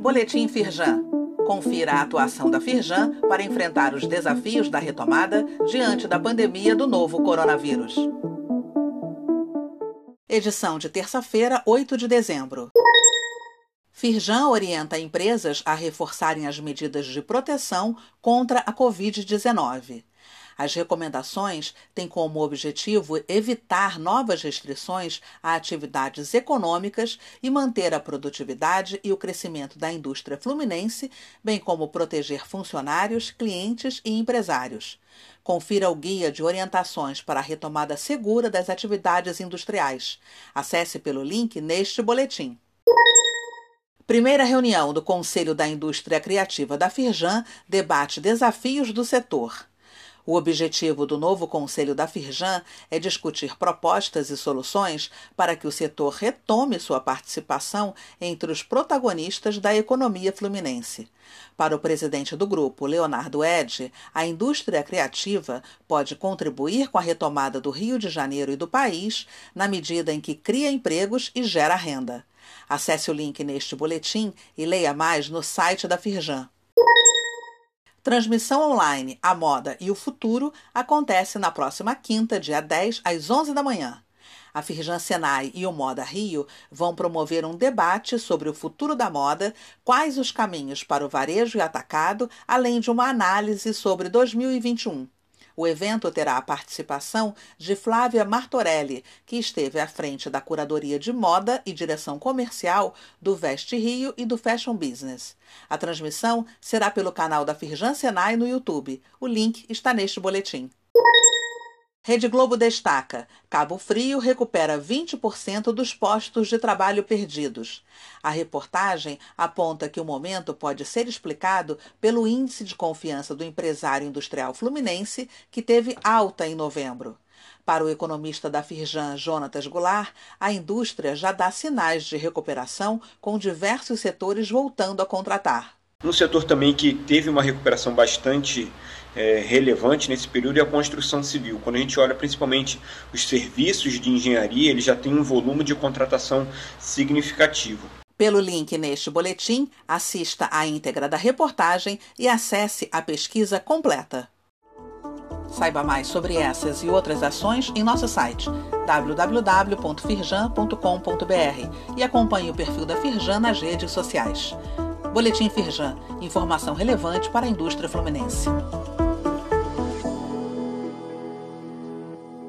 Boletim Firjan. Confira a atuação da Firjan para enfrentar os desafios da retomada diante da pandemia do novo coronavírus. Edição de terça-feira, 8 de dezembro. Firjan orienta empresas a reforçarem as medidas de proteção contra a Covid-19. As recomendações têm como objetivo evitar novas restrições a atividades econômicas e manter a produtividade e o crescimento da indústria fluminense, bem como proteger funcionários, clientes e empresários. Confira o guia de orientações para a retomada segura das atividades industriais. Acesse pelo link neste boletim. Primeira reunião do Conselho da Indústria Criativa da Firjan debate desafios do setor. O objetivo do novo Conselho da Firjan é discutir propostas e soluções para que o setor retome sua participação entre os protagonistas da economia fluminense. Para o presidente do grupo, Leonardo Ed, a indústria criativa pode contribuir com a retomada do Rio de Janeiro e do país na medida em que cria empregos e gera renda. Acesse o link neste boletim e leia mais no site da Firjan. Transmissão online A Moda e o Futuro acontece na próxima quinta, dia 10, às 11 da manhã. A Firjan Senai e o Moda Rio vão promover um debate sobre o futuro da moda, quais os caminhos para o varejo e atacado, além de uma análise sobre 2021. O evento terá a participação de Flávia Martorelli, que esteve à frente da curadoria de moda e direção comercial do Veste Rio e do Fashion Business. A transmissão será pelo canal da Firjan Senai no YouTube. O link está neste boletim. Rede Globo destaca: Cabo Frio recupera 20% dos postos de trabalho perdidos. A reportagem aponta que o momento pode ser explicado pelo índice de confiança do empresário industrial fluminense, que teve alta em novembro. Para o economista da Firjan, Jonatas Goulart, a indústria já dá sinais de recuperação, com diversos setores voltando a contratar. Um setor também que teve uma recuperação bastante é, relevante nesse período é a construção civil. Quando a gente olha principalmente os serviços de engenharia, ele já tem um volume de contratação significativo. Pelo link neste boletim, assista à íntegra da reportagem e acesse a pesquisa completa. Saiba mais sobre essas e outras ações em nosso site www.firjan.com.br e acompanhe o perfil da Firjan nas redes sociais. Boletim Firjan, informação relevante para a indústria fluminense.